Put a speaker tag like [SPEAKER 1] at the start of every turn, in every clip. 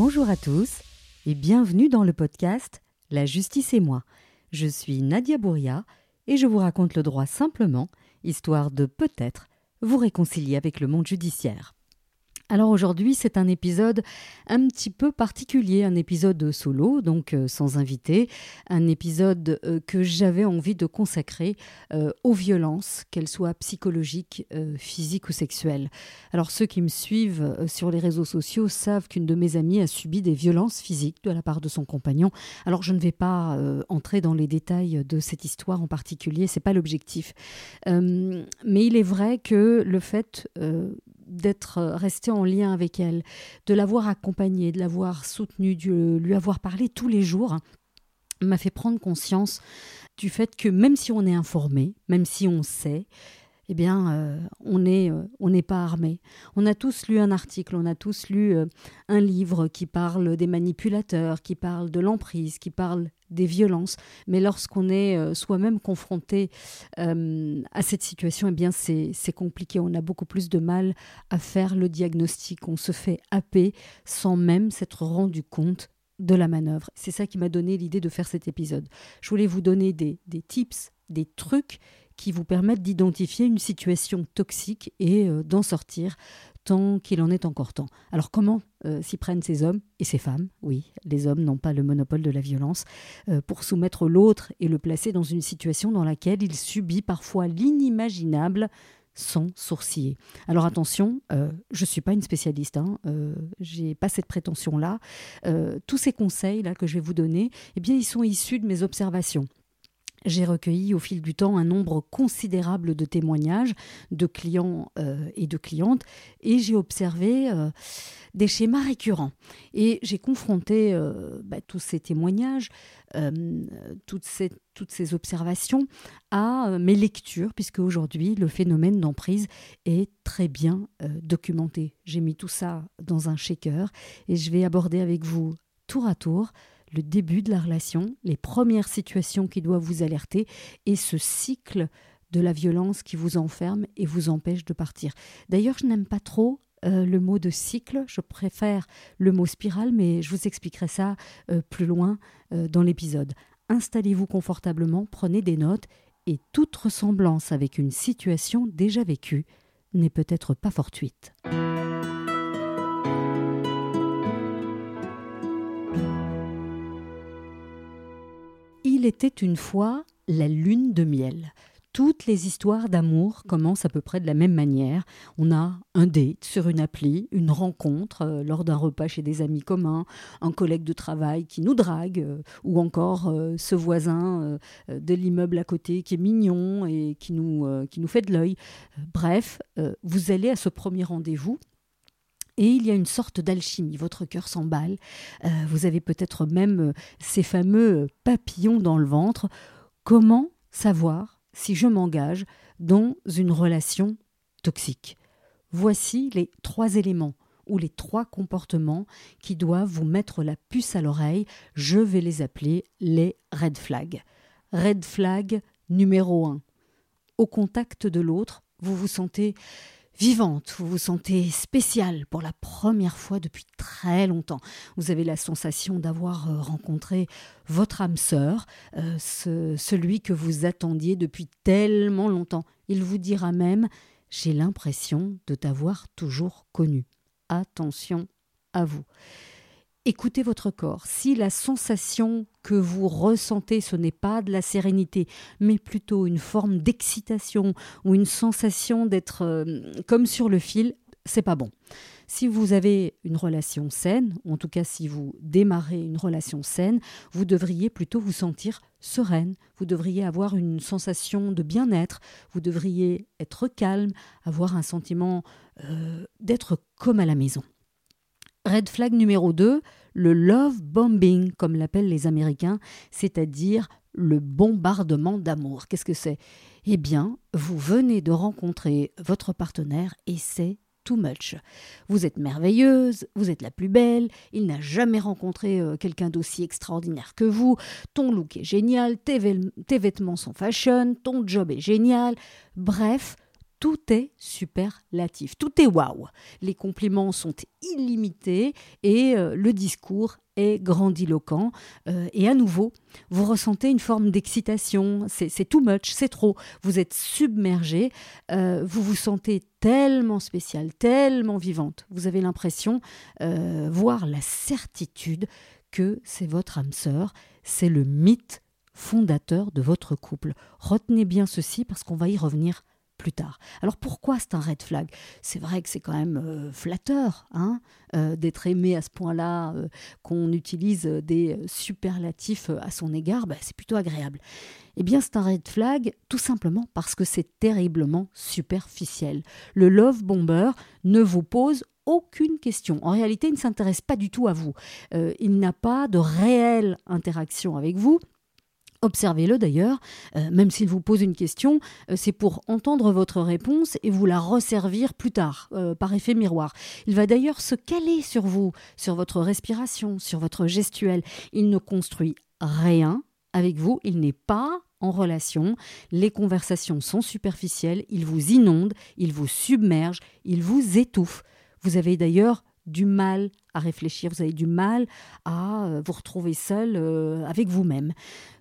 [SPEAKER 1] Bonjour à tous et bienvenue dans le podcast La justice et moi. Je suis Nadia Bouria et je vous raconte le droit simplement, histoire de peut-être vous réconcilier avec le monde judiciaire. Alors aujourd'hui, c'est un épisode un petit peu particulier, un épisode solo, donc euh, sans invité, un épisode euh, que j'avais envie de consacrer euh, aux violences, qu'elles soient psychologiques, physiques ou sexuelles. Alors ceux qui me suivent sur les réseaux sociaux savent qu'une de mes amies a subi des violences physiques de la part de son compagnon. Alors je ne vais pas entrer dans les détails de cette histoire en particulier, c'est pas l'objectif. mais il est vrai que le fait d'être euh, resté en lien avec elle, de l'avoir accompagnée, de l'avoir soutenue, de lui avoir parlé tous les jours, m'a fait prendre conscience du fait que même si on est informé, même si on sait, eh bien, euh, on n'est euh, on n'est pas armé. On a tous lu un article, on a tous lu euh, un livre qui parle des manipulateurs, qui parle de l'emprise, qui parle des violences. Mais lorsqu'on est soi-même confronté à cette situation, eh bien, c'est compliqué. On a beaucoup plus de mal à faire le diagnostic. On se fait happer sans même s'être rendu compte de la manœuvre. C'est ça qui m'a donné l'idée de faire cet épisode. Je voulais vous donner des, des tips, des trucs qui vous permettent d'identifier une situation toxique et euh, d'en sortir tant qu'il en est encore temps. Alors comment euh, s'y prennent ces hommes et ces femmes? Oui, les hommes n'ont pas le monopole de la violence euh, pour soumettre l'autre et le placer dans une situation dans laquelle il subit parfois l'inimaginable sans sourciller. Alors attention, je ne suis pas une spécialiste, hein, je n'ai pas cette prétention-là. tous ces conseils-là que je vais vous donner, eh bien, ils sont issus de mes observations. J'ai recueilli au fil du temps un nombre considérable de témoignages de clients euh, et de clientes et j'ai observé euh, des schémas récurrents. Et j'ai confronté euh, bah, tous ces témoignages, toutes ces, toutes, ces, observations à mes lectures, puisque aujourd'hui le phénomène d'emprise est très bien documenté. J'ai mis tout ça dans un shaker et je vais aborder avec vous tour à tour le début de la relation, les premières situations qui doivent vous alerter et ce cycle de la violence qui vous enferme et vous empêche de partir. D'ailleurs, je n'aime pas trop euh, le mot de cycle, je préfère le mot spirale, mais je vous expliquerai ça euh, plus loin euh, dans l'épisode. Installez-vous confortablement, prenez des notes et toute ressemblance avec une situation déjà vécue n'est peut-être pas fortuite. Était une fois la lune de miel. Toutes les histoires d'amour commencent à peu près de la même manière. On a un date sur une appli, une rencontre euh, lors d'un repas chez des amis communs, un collègue de travail qui nous drague, euh, ou encore euh, ce voisin de l'immeuble à côté qui est mignon et qui nous, qui nous fait de l'œil. bref, vous allez à ce premier rendez-vous et il y a une sorte d'alchimie. Votre cœur s'emballe. Euh, vous avez peut-être même euh, ces fameux papillons dans le ventre. Comment savoir si je m'engage dans une relation toxique? Voici les trois éléments ou les trois comportements qui doivent vous mettre la puce à l'oreille. Je vais les appeler les red flags. Red flag numéro un. Au contact de l'autre, vous vous sentez vivante, vous vous sentez spéciale pour la première fois depuis très longtemps. Vous avez la sensation d'avoir euh, rencontré votre âme sœur, euh, celui que vous attendiez depuis tellement longtemps. Il vous dira même J'ai l'impression de t'avoir toujours connu. Attention à vous. Écoutez votre corps. Si la sensation que vous ressentez, ce n'est pas de la sérénité, mais plutôt une forme d'excitation ou une sensation d'être euh, comme sur le fil, c'est pas bon. Si vous avez une relation saine, en tout cas si vous démarrez une relation saine, vous devriez plutôt vous sentir sereine, vous devriez avoir une sensation de bien-être, vous devriez être calme, avoir un sentiment euh, d'être comme à la maison. Red flag numéro 2, le love bombing, comme l'appellent les Américains, c'est-à-dire le bombardement d'amour. Qu'est-ce que c'est? Eh bien, vous venez de rencontrer votre partenaire et c'est too much. Vous êtes merveilleuse, vous êtes la plus belle, il n'a jamais rencontré euh, quelqu'un d'aussi extraordinaire que vous, ton look est génial, tes, tes vêtements sont fashion, ton job est génial, bref, tout est superlatif, tout est waouh. Les compliments sont illimités et euh, le discours est grandiloquent. Euh, et à nouveau, vous ressentez une forme d'excitation, c'est too much, c'est trop. Vous êtes submergé, euh, vous vous sentez tellement spécial, tellement vivante. Vous avez l'impression, voire la certitude, que c'est votre âme sœur, c'est le mythe fondateur de votre couple. Retenez bien ceci parce qu'on va y revenir plus tard. Alors pourquoi c'est un red flag? C'est vrai que c'est quand même euh, flatteur hein, euh, d'être aimé à ce point-là, euh, qu'on utilise des superlatifs à son égard, bah, c'est plutôt agréable. Eh bien c'est un red flag tout simplement parce que c'est terriblement superficiel. Le love bomber ne vous pose aucune question. En réalité, il ne s'intéresse pas du tout à vous. il n'a pas de réelle interaction avec vous. Observez-le d'ailleurs, euh, même s'il vous pose une question, euh, c'est pour entendre votre réponse et vous la resservir plus tard, euh, par effet miroir. Il va d'ailleurs se caler sur vous, sur votre respiration, sur votre gestuelle. Il ne construit rien avec vous, il n'est pas en relation, les conversations sont superficielles, il vous inonde, il vous submerge, il vous étouffe. Vous avez d'ailleurs du mal à réfléchir, vous avez du mal à vous retrouver seul avec vous-même.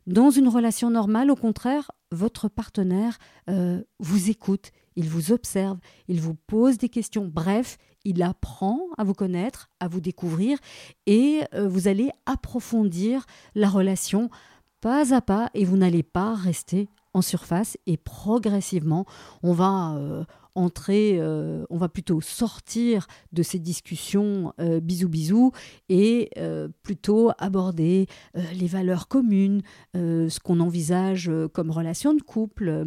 [SPEAKER 1] Dans une relation normale, au contraire, votre partenaire euh, vous écoute, il vous observe, il vous pose des questions. Bref, il apprend à vous connaître, à vous découvrir et euh, vous allez approfondir la relation pas à pas et vous n'allez pas rester en surface et progressivement on va euh, entrer, euh, on va plutôt sortir de ces discussions euh, bisous bisous et euh, plutôt aborder les valeurs communes, ce qu'on envisage comme relation de couple,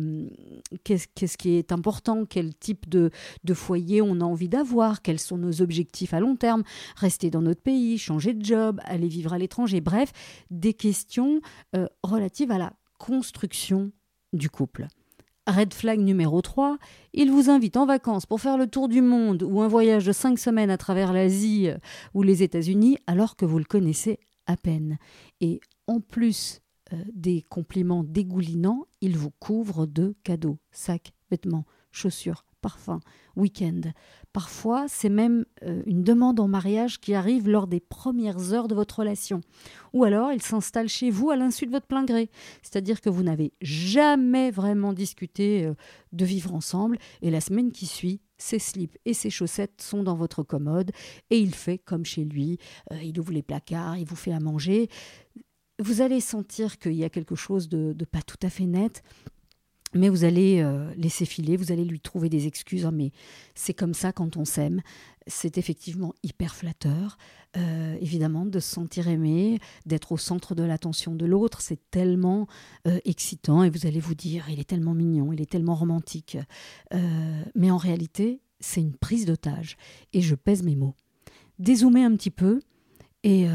[SPEAKER 1] qu'est-ce qui est important, quel type de foyer on a envie d'avoir, quels sont nos objectifs à long terme, rester dans notre pays, changer de job, aller vivre à l'étranger, bref, des questions relatives à la construction du couple. Red flag numéro 3, il vous invite en vacances pour faire le tour du monde ou un voyage de 5 semaines à travers l'Asie euh, ou les États-Unis alors que vous le connaissez à peine. Et en plus euh, des compliments dégoulinants, il vous couvre de cadeaux, sacs, vêtements, chaussures, parfum, week-end. Parfois, c'est même euh, une demande en mariage qui arrive lors des premières heures de votre relation. Ou alors, il s'installe chez vous à l'insu de votre plein gré. C'est-à-dire que vous n'avez jamais vraiment discuté euh, de vivre ensemble et la semaine qui suit, ses slips et ses chaussettes sont dans votre commode et il fait comme chez lui. Euh, il ouvre les placards, il vous fait à manger. Vous allez sentir qu'il y a quelque chose de pas tout à fait net mais vous allez euh, laisser filer, vous allez lui trouver des excuses. Hein, mais c'est comme ça quand on s'aime. C'est effectivement hyper flatteur, euh, évidemment, de se sentir aimé, d'être au centre de l'attention de l'autre. C'est tellement euh, excitant et vous allez vous dire, il est tellement mignon, il est tellement romantique. mais en réalité, c'est une prise d'otage. Et je pèse mes mots. Dézoomez un petit peu et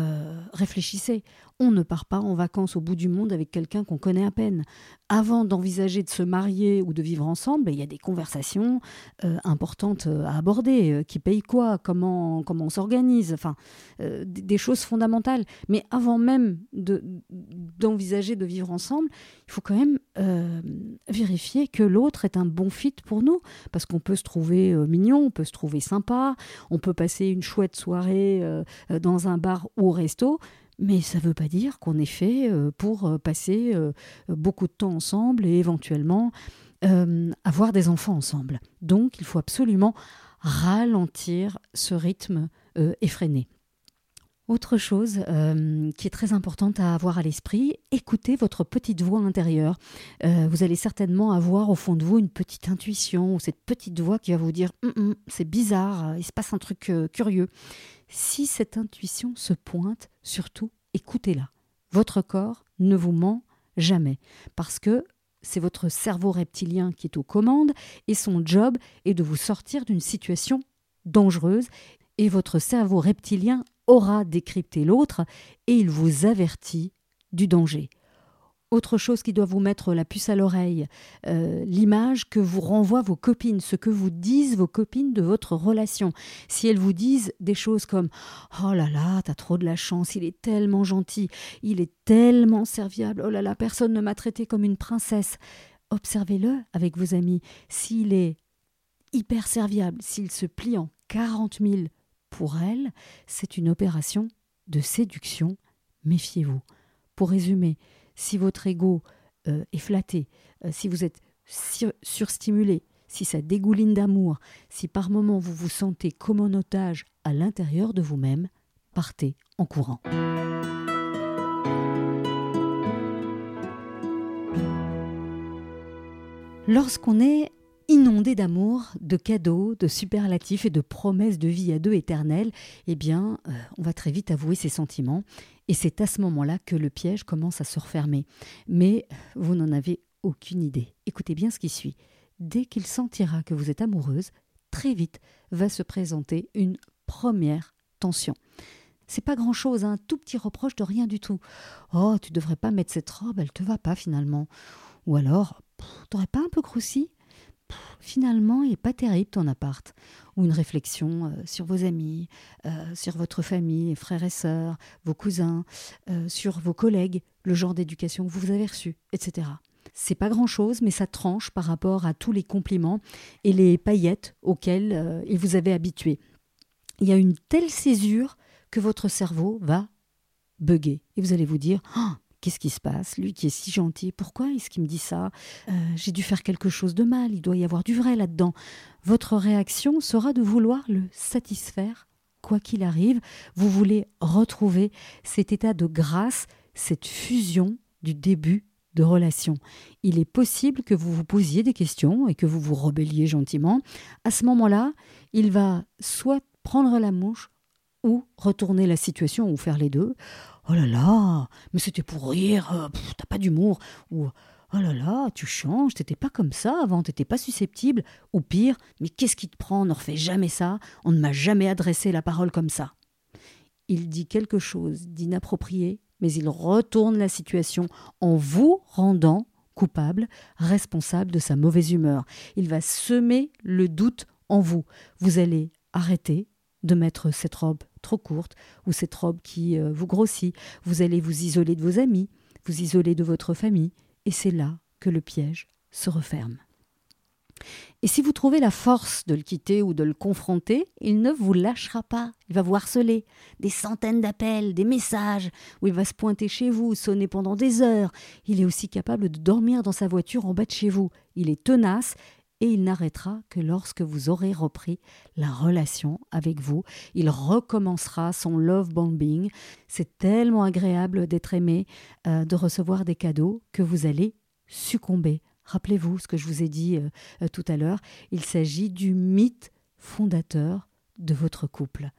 [SPEAKER 1] réfléchissez. On ne part pas en vacances au bout du monde avec quelqu'un qu'on connaît à peine. Avant d'envisager de se marier ou de vivre ensemble, il y a des conversations euh, importantes euh, à aborder. Euh, qui paye quoi Comment, comment on s'organise Enfin, des choses fondamentales. Mais avant même d'envisager de, vivre ensemble, il faut quand même vérifier que l'autre est un bon fit pour nous. Parce qu'on peut se trouver mignon, on peut se trouver sympa, on peut passer une chouette soirée dans un bar ou au resto mais ça ne veut pas dire qu'on est fait euh, pour euh, passer euh, beaucoup de temps ensemble et éventuellement avoir des enfants ensemble. Donc il faut absolument ralentir ce rythme effréné. Autre chose qui est très importante à avoir à l'esprit, écoutez votre petite voix intérieure. vous allez certainement avoir au fond de vous une petite intuition ou cette petite voix qui va vous dire hum, hum, c'est bizarre, il se passe un truc curieux. Si cette intuition se pointe, surtout écoutez-la. Votre corps ne vous ment jamais parce que c'est votre cerveau reptilien qui est aux commandes et son job est de vous sortir d'une situation dangereuse et votre cerveau reptilien aura décrypté l'autre et il vous avertit du danger autre chose qui doit vous mettre la puce à l'oreille, euh, l'image que vous renvoient vos copines, ce que vous disent vos copines de votre relation. Si elles vous disent des choses comme Oh là là, t'as trop de la chance, il est tellement gentil, il est tellement serviable, oh là là, personne ne m'a traité comme une princesse. Observez-le avec vos amis. S'il est hyper serviable, s'il se plie en 40 000 pour elle, c'est une opération de séduction. Méfiez-vous. Pour résumer, si votre ego euh, est flatté, euh, si vous êtes surstimulé, si ça dégouline d'amour, si par moments vous vous sentez comme un otage à l'intérieur de vous-même, partez en courant. Lorsqu'on est inondé d'amour, de cadeaux, de superlatifs et de promesses de vie à deux éternelles, eh bien, euh, on va très vite avouer ses sentiments. Et c'est à ce moment-là que le piège commence à se refermer. Mais vous n'en avez aucune idée. Écoutez bien ce qui suit. Dès qu'il sentira que vous êtes amoureuse, très vite va se présenter une première tension. C'est pas grand chose, un tout petit reproche de rien du tout. Oh, tu devrais pas mettre cette robe, elle te va pas finalement. Ou alors, t'aurais pas un peu croussi Finalement, il n'est pas terrible ton appart. Ou une réflexion euh, sur vos amis, euh, sur votre famille, frères et sœurs, vos cousins, euh, sur vos collègues, le genre d'éducation que vous avez reçu, etc. C'est pas grand chose, mais ça tranche par rapport à tous les compliments et les paillettes auxquelles il vous avait habitué. Il y a une telle césure que votre cerveau va bugger. Et vous allez vous dire oh, Qu'est-ce qui se passe? Lui qui est si gentil, pourquoi est-ce qu'il me dit ça? Euh, J'ai dû faire quelque chose de mal, il doit y avoir du vrai là-dedans. Votre réaction sera de vouloir le satisfaire, quoi qu'il arrive. Vous voulez retrouver cet état de grâce, cette fusion du début de relation. Il est possible que vous vous posiez des questions et que vous vous rebelliez gentiment. À ce moment-là, il va soit prendre la mouche ou retourner la situation ou faire les deux. Oh là là, mais c'était pour rire, euh, t'as pas d'humour. Ou oh là là, tu changes, t'étais pas comme ça avant, t'étais pas susceptible. Ou pire, mais qu'est-ce qui te prend, on ne refait jamais ça, on ne m'a jamais adressé la parole comme ça. Il dit quelque chose d'inapproprié, mais il retourne la situation en vous rendant coupable, responsable de sa mauvaise humeur. Il va semer le doute en vous. Vous allez arrêter de mettre cette robe trop courte ou cette robe qui euh, vous grossit. Vous allez vous isoler de vos amis, vous isoler de votre famille, et c'est là que le piège se referme. Et si vous trouvez la force de le quitter ou de le confronter, il ne vous lâchera pas. Il va vous harceler. Des centaines d'appels, des messages, où il va se pointer chez vous, sonner pendant des heures. Il est aussi capable de dormir dans sa voiture en bas de chez vous. Il est tenace et il n'arrêtera que lorsque vous aurez repris la relation avec vous. Il recommencera son love bombing. C'est tellement agréable d'être aimé, euh, de recevoir des cadeaux, que vous allez succomber. Rappelez-vous ce que je vous ai dit euh, euh, tout à l'heure, il s'agit du mythe fondateur de votre couple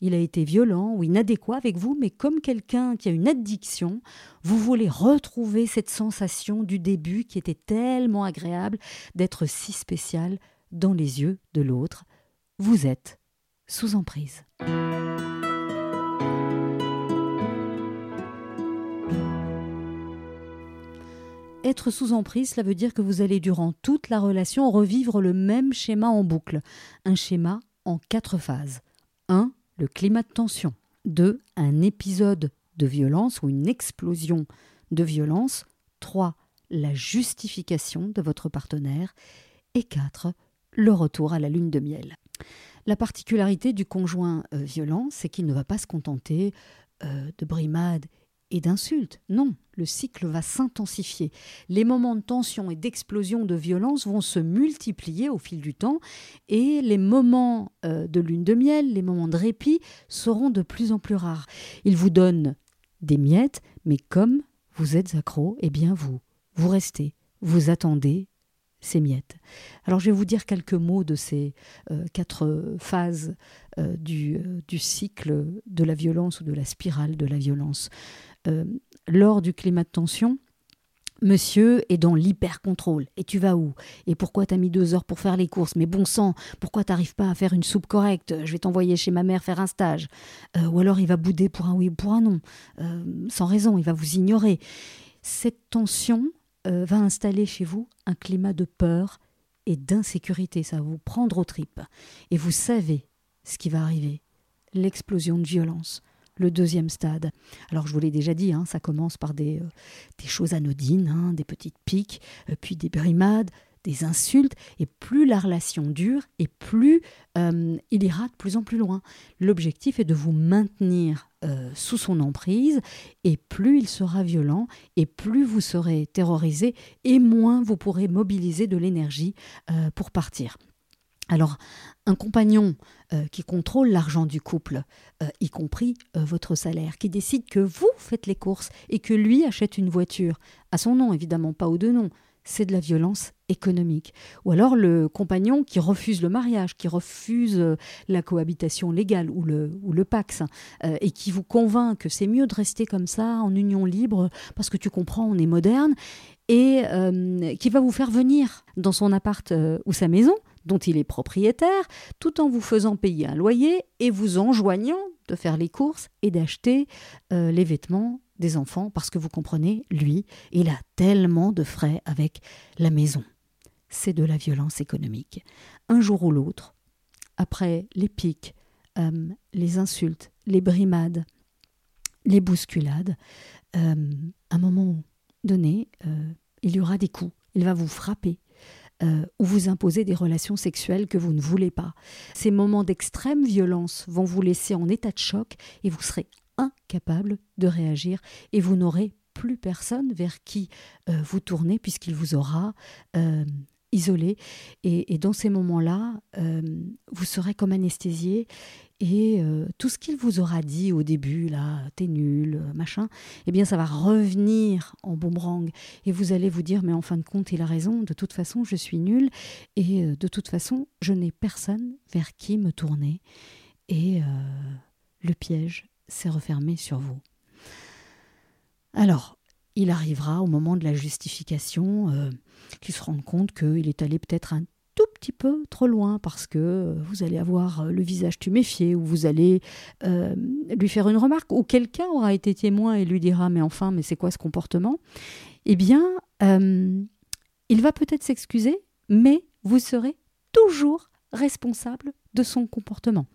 [SPEAKER 1] il a été violent ou inadéquat avec vous, mais comme quelqu'un qui a une addiction, vous voulez retrouver cette sensation du début qui était tellement agréable d'être si spécial dans les yeux de l'autre. Vous êtes sous emprise. Être sous emprise, cela veut dire que vous allez durant toute la relation revivre le même schéma en boucle, un schéma en quatre phases. 1 le climat de tension. 2. Un épisode de violence ou une explosion de violence. 3. La justification de votre partenaire. Et 4. Le retour à la lune de miel. La particularité du conjoint euh, violent, c'est qu'il ne va pas se contenter euh, de brimades et d'insultes. Non, le cycle va s'intensifier. Les moments de tension et d'explosion de violence vont se multiplier au fil du temps et les moments euh, de lune de miel, les moments de répit seront de plus en plus rares. Il vous donne des miettes, mais comme vous êtes accro, eh bien vous, vous restez, vous attendez ces miettes. Alors je vais vous dire quelques mots de ces euh, quatre phases euh, du, cycle de la violence ou de la spirale de la violence. Euh, lors du climat de tension, Monsieur est dans l'hyper-contrôle. Et tu vas où? Et pourquoi t'as mis deux heures pour faire les courses? Mais bon sang, pourquoi t'arrives pas à faire une soupe correcte? Je vais t'envoyer chez ma mère faire un stage. Euh, ou alors il va bouder pour un oui ou pour un non. Euh, sans raison, il va vous ignorer. Cette tension va installer chez vous un climat de peur et d'insécurité. Ça va vous prendre aux tripes. Et vous savez ce qui va arriver. L'explosion de violence le deuxième stade. Alors je vous l'ai déjà dit, hein, ça commence par des, euh, choses anodines, hein, des petites piques, euh, puis des brimades, des insultes, et plus la relation dure, et plus euh, il ira de plus en plus loin. L'objectif est de vous maintenir sous son emprise, et plus il sera violent, et plus vous serez terrorisé, et moins vous pourrez mobiliser de l'énergie pour partir. Alors, un compagnon qui contrôle l'argent du couple, y compris votre salaire, qui décide que vous faites les courses et que lui achète une voiture, à son nom évidemment, pas aux deux noms, c'est de la violence économique. Ou alors le compagnon qui refuse le mariage, qui refuse euh, la cohabitation légale ou le, Pax, euh, et qui vous convainc que c'est mieux de rester comme ça, en union libre, parce que tu comprends, on est moderne, et euh, qui va vous faire venir dans son appart ou sa maison, dont il est propriétaire, tout en vous faisant payer un loyer et vous enjoignant de faire les courses et d'acheter les vêtements des enfants parce que vous comprenez, lui, il a tellement de frais avec la maison. C'est de la violence économique. Un jour ou l'autre, après les pics, euh, les insultes, les brimades, les bousculades, euh, à un moment donné, euh, il y aura des coups. Il va vous frapper, ou vous imposer des relations sexuelles que vous ne voulez pas. Ces moments d'extrême violence vont vous laisser en état de choc et vous serez incapable de réagir et vous n'aurez plus personne vers qui euh, vous tourner puisqu'il vous aura euh, isolé. Et, dans ces moments-là, euh, vous serez comme anesthésié et tout ce qu'il vous aura dit au début, là, t'es nul, machin, eh bien ça va revenir en boomerang. Et vous allez vous dire mais en fin de compte il a raison, de toute façon je suis nul. Et de toute façon je n'ai personne vers qui me tourner. Et le piège s'est refermé sur vous. Alors, il arrivera au moment de la justification euh, qu'il se rende compte qu'il est allé peut-être un petit peu trop loin parce que vous allez avoir le visage tuméfié ou vous allez euh, lui faire une remarque ou quelqu'un aura été témoin et lui dira mais enfin mais c'est quoi ce comportement? Eh bien, euh, il va peut-être s'excuser, mais vous serez toujours responsable de son comportement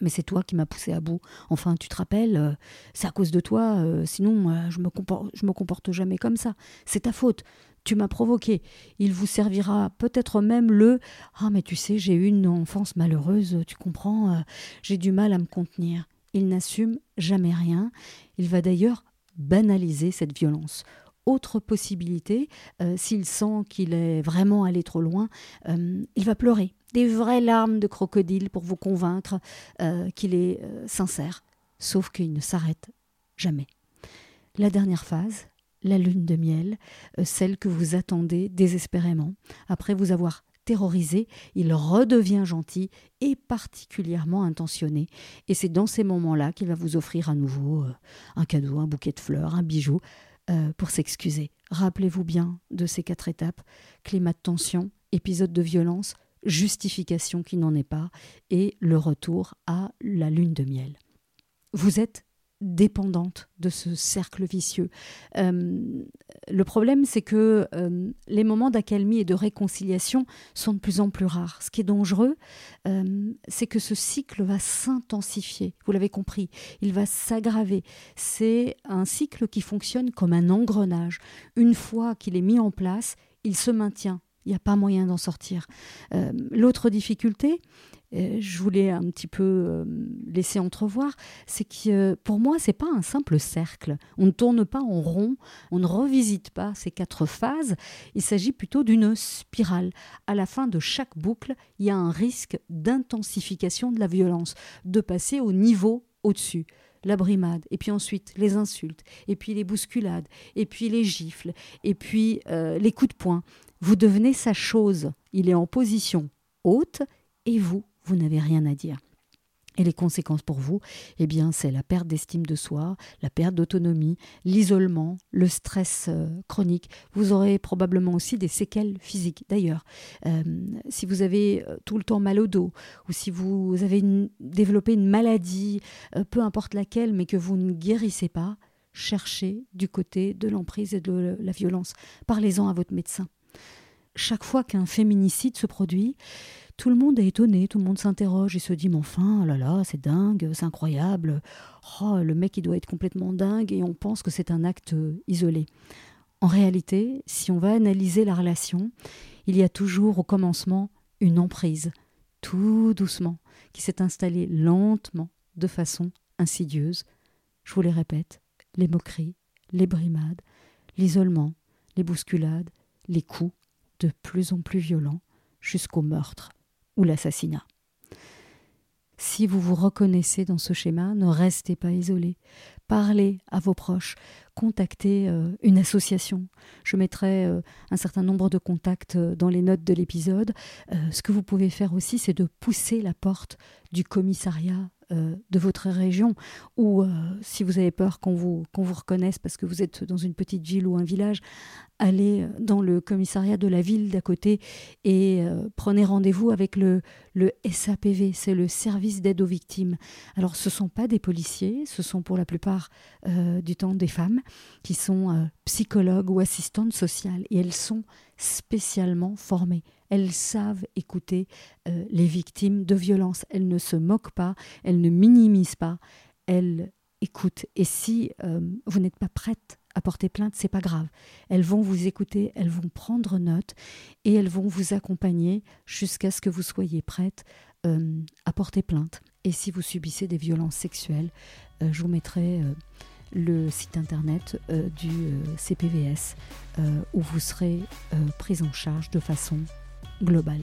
[SPEAKER 1] mais c'est toi qui m'as poussé à bout. Enfin, tu te rappelles, euh, c'est à cause de toi, euh, sinon je me comporte, je me comporte jamais comme ça. C'est ta faute. Tu m'as provoqué. Il vous servira peut-être même le Ah, mais tu sais, j'ai eu une enfance malheureuse, tu comprends, euh, j'ai du mal à me contenir. Il n'assume jamais rien. Il va d'ailleurs banaliser cette violence autre possibilité, s'il sent qu'il est vraiment allé trop loin, il va pleurer des vraies larmes de crocodile pour vous convaincre euh, qu'il est euh, sincère, sauf qu'il ne s'arrête jamais. La dernière phase, la lune de miel, euh, celle que vous attendez désespérément, après vous avoir terrorisé, il redevient gentil et particulièrement intentionné. Et c'est dans ces moments-là qu'il va vous offrir à nouveau un cadeau, un bouquet de fleurs, un bijou, pour s'excuser. Rappelez-vous bien de ces quatre étapes climat de tension, épisode de violence, justification qui n'en est pas, et le retour à la lune de miel. Vous êtes dépendante de ce cercle vicieux. Euh, le problème, c'est que euh, les moments d'accalmie et de réconciliation sont de plus en plus rares. Ce qui est dangereux, euh, c'est que ce cycle va s'intensifier. Vous l'avez compris, il va s'aggraver. C'est un cycle qui fonctionne comme un engrenage. Une fois qu'il est mis en place, il se maintient il n'y a pas moyen d'en sortir. L'autre difficulté, je voulais un petit peu euh, laisser entrevoir, c'est que pour moi, c'est pas un simple cercle. On ne tourne pas en rond, on ne revisite pas ces quatre phases. Il s'agit plutôt d'une spirale. À la fin de chaque boucle, il y a un risque d'intensification de la violence, de passer au niveau au-dessus la brimade, et puis ensuite les insultes, et puis les bousculades, et puis les gifles, et puis les coups de poing, vous devenez sa chose. Il est en position haute et vous, vous n'avez rien à dire. Et les conséquences pour vous, eh bien, c'est la perte d'estime de soi, la perte d'autonomie, l'isolement, le stress euh, chronique. Vous aurez probablement aussi des séquelles physiques. D'ailleurs, euh, si vous avez euh, tout le temps mal au dos, ou si vous avez développé une maladie, peu importe laquelle, mais que vous ne guérissez pas, cherchez du côté de l'emprise et de la violence. Parlez-en à votre médecin chaque fois qu'un féminicide se produit, tout le monde est étonné, tout le monde s'interroge et se dit mais enfin, oh là là, c'est dingue, c'est incroyable, oh, le mec il doit être complètement dingue et on pense que c'est un acte isolé. En réalité, si on va analyser la relation, il y a toujours au commencement une emprise, tout doucement, qui s'est installée lentement, de façon insidieuse. Je vous les répète, les moqueries, les brimades, l'isolement, les bousculades, les coups, de plus en plus violents, jusqu'au meurtre ou l'assassinat. Si vous vous reconnaissez dans ce schéma, ne restez pas isolé. Parlez à vos proches, contactez euh, une association. Je mettrai euh, un certain nombre de contacts euh, dans les notes de l'épisode. ce que vous pouvez faire aussi, c'est de pousser la porte du commissariat de votre région, ou si vous avez peur qu'on vous reconnaisse parce que vous êtes dans une petite ville ou un village, allez dans le commissariat de la ville d'à côté et euh, prenez rendez-vous avec le, SAPV, c'est le service d'aide aux victimes. Alors ce ne sont pas des policiers, ce sont pour la plupart du temps des femmes qui sont psychologues ou assistantes sociales et elles sont spécialement formées. Elles savent écouter euh, les victimes de violences. Elles ne se moquent pas, elles ne minimisent pas, elles écoutent. Et si euh, vous n'êtes pas prête à porter plainte, c'est pas grave. Elles vont vous écouter, elles vont prendre note et elles vont vous accompagner jusqu'à ce que vous soyez prête euh, à porter plainte. Et si vous subissez des violences sexuelles, je vous mettrai le site internet du CPVS où vous serez prise en charge de façon global.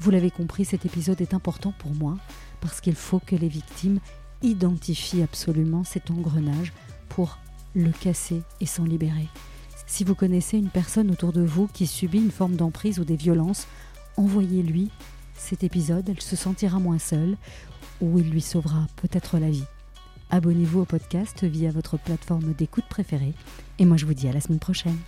[SPEAKER 1] Vous l'avez compris, cet épisode est important pour moi parce qu'il faut que les victimes identifient absolument cet engrenage pour le casser et s'en libérer. Si vous connaissez une personne autour de vous qui subit une forme d'emprise ou des violences, envoyez-lui cet épisode, elle se sentira moins seule ou il lui sauvera peut-être la vie. Abonnez-vous au podcast via votre plateforme d'écoute préférée et moi je vous dis à la semaine prochaine.